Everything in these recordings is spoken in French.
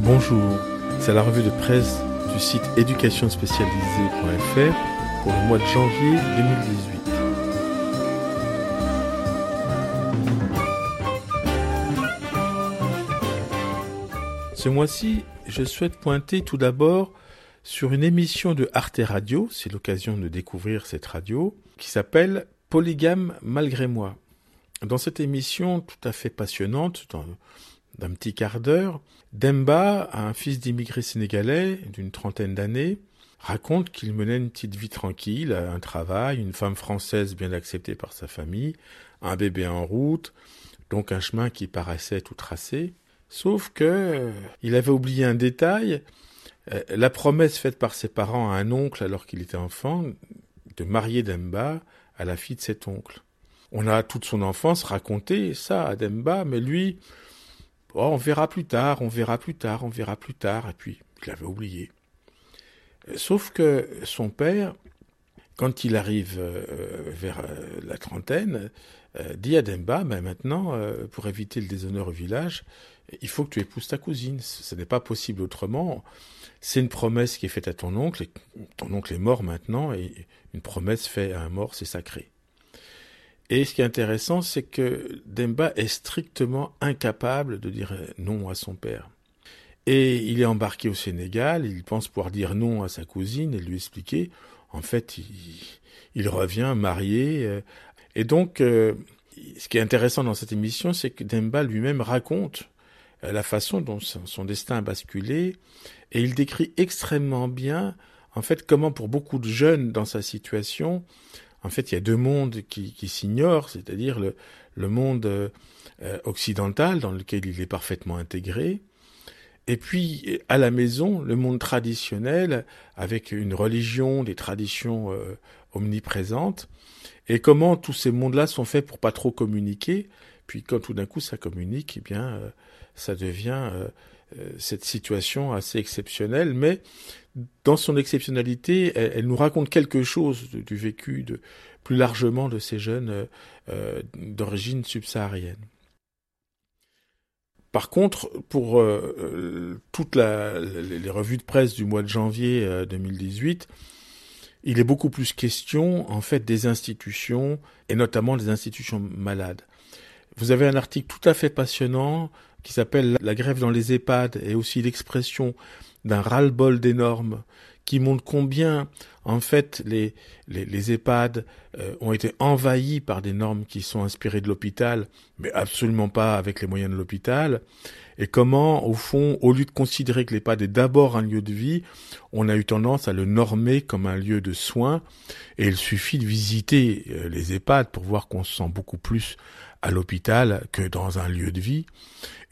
Bonjour, c'est la revue de presse du site éducationspécialisée.fr pour le mois de janvier 2018. Ce mois-ci, je souhaite pointer tout d'abord sur une émission de Arte Radio, c'est l'occasion de découvrir cette radio, qui s'appelle Polygame malgré moi. Dans cette émission tout à fait passionnante, d'un petit quart d'heure, Demba, un fils d'immigrés sénégalais d'une trentaine d'années, raconte qu'il menait une petite vie tranquille, un travail, une femme française bien acceptée par sa famille, un bébé en route, donc un chemin qui paraissait tout tracé. Sauf que il avait oublié un détail, la promesse faite par ses parents à un oncle alors qu'il était enfant de marier Demba à la fille de cet oncle. On a toute son enfance raconté ça à Demba, mais lui, oh, on verra plus tard, on verra plus tard, on verra plus tard, et puis il avait oublié. Sauf que son père, quand il arrive euh, vers euh, la trentaine, dit à Demba, ben maintenant, pour éviter le déshonneur au village, il faut que tu épouses ta cousine. Ce n'est pas possible autrement. C'est une promesse qui est faite à ton oncle. Et ton oncle est mort maintenant et une promesse faite à un mort, c'est sacré. Et ce qui est intéressant, c'est que Demba est strictement incapable de dire non à son père. Et il est embarqué au Sénégal, il pense pouvoir dire non à sa cousine et lui expliquer. En fait, il, revient marié. Et donc, euh, ce qui est intéressant dans cette émission, c'est que Demba lui-même raconte euh, la façon dont son destin a basculé, et il décrit extrêmement bien, en fait, comment pour beaucoup de jeunes dans sa situation, en fait, il y a deux mondes qui, s'ignorent, c'est-à-dire le, le, monde euh, occidental dans lequel il est parfaitement intégré, et puis à la maison, le monde traditionnel avec une religion, des traditions euh, omniprésentes, et comment tous ces mondes-là sont faits pour pas trop communiquer, puis quand tout d'un coup ça communique, eh bien ça devient euh, euh, cette situation assez exceptionnelle, mais dans son exceptionnalité, elle, nous raconte quelque chose du vécu de plus largement de ces jeunes euh, d'origine subsaharienne. Par contre, pour toutes les revues de presse du mois de janvier 2018, il est beaucoup plus question en fait des institutions et notamment des institutions malades. Vous avez un article tout à fait passionnant qui s'appelle La grève dans les EHPAD et aussi l'expression d'un ras-le-bol des normes qui montre combien en fait les, les, EHPAD euh, ont été envahis par des normes qui sont inspirées de l'hôpital, mais absolument pas avec les moyens de l'hôpital, et comment au fond, au lieu de considérer que l'EHPAD est d'abord un lieu de vie, on a eu tendance à le normer comme un lieu de soins, et il suffit de visiter euh, les EHPAD pour voir qu'on se sent beaucoup plus à l'hôpital que dans un lieu de vie.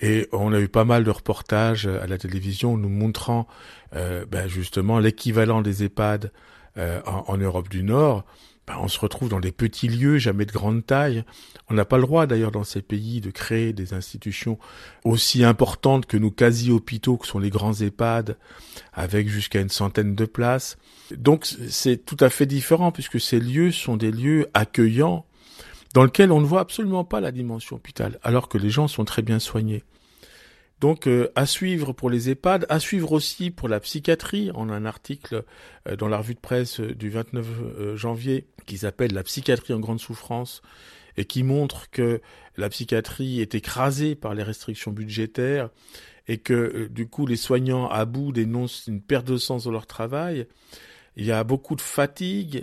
Et on a eu pas mal de reportages à la télévision nous montrant euh, ben justement l'équivalent des EHPAD euh, en, Europe du Nord. Ben on se retrouve dans des petits lieux, jamais de grande taille. On n'a pas le droit d'ailleurs dans ces pays de créer des institutions aussi importantes que nos quasi-hôpitaux que sont les grands EHPAD, avec jusqu'à une centaine de places. Donc c'est tout à fait différent puisque ces lieux sont des lieux accueillants dans lequel on ne voit absolument pas la dimension hôpital, alors que les gens sont très bien soignés. Donc euh, à suivre pour les EHPAD, à suivre aussi pour la psychiatrie. On a un article euh, dans la revue de presse euh, du 29 janvier qui s'appelle La psychiatrie en grande souffrance et qui montre que la psychiatrie est écrasée par les restrictions budgétaires et que du coup les soignants à bout dénoncent une perte de sens dans leur travail il y a beaucoup de fatigue.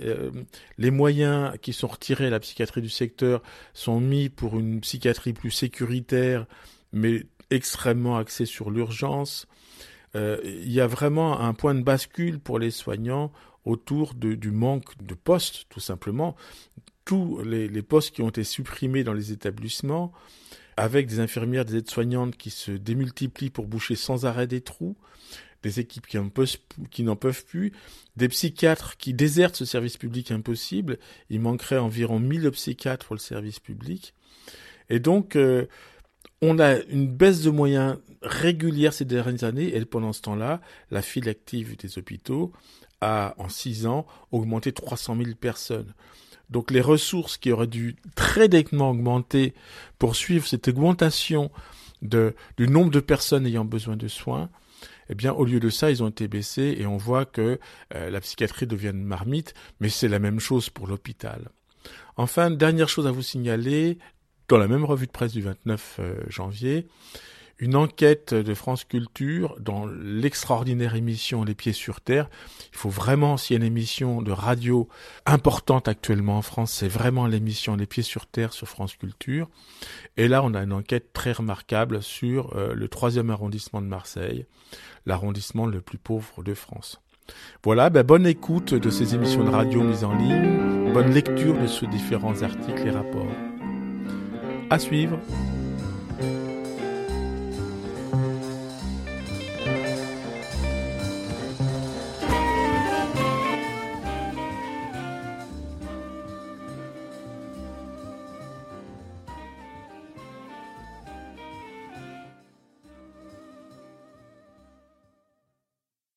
Les moyens qui sont retirés à la psychiatrie du secteur sont mis pour une psychiatrie plus sécuritaire, mais extrêmement axée sur l'urgence. Euh, il y a vraiment un point de bascule pour les soignants autour du manque de postes, tout simplement. Tous les, les postes qui ont été supprimés dans les établissements, avec des infirmières, des aides-soignantes qui se démultiplient pour boucher sans arrêt des trous, des équipes qui n'en peuvent plus, des psychiatres qui désertent ce service public impossible. Il manquerait environ 1000 psychiatres pour le service public. Et donc, euh, on a une baisse de moyens régulière ces dernières années, et pendant ce temps-là, la file active des hôpitaux a, en six ans, augmenté 300 000 personnes. Donc les ressources qui auraient dû très nettement augmenter pour suivre cette augmentation du nombre de personnes ayant besoin de soins, eh bien, au lieu de ça, ils ont été baissés et on voit que euh, la psychiatrie devient une marmite, mais c'est la même chose pour l'hôpital. Enfin, dernière chose à vous signaler, dans la même revue de presse du 29 euh, janvier, une enquête de France Culture dans l'extraordinaire émission Les Pieds sur Terre. Il faut vraiment, s'il y a une émission de radio importante actuellement en France, c'est vraiment l'émission Les Pieds sur Terre sur France Culture. Et là, on a une enquête très remarquable sur euh, le troisième arrondissement de Marseille, l'arrondissement le plus pauvre de France. Voilà, ben, bonne écoute de ces émissions de radio mises en ligne, bonne lecture de ces différents articles et rapports. À suivre.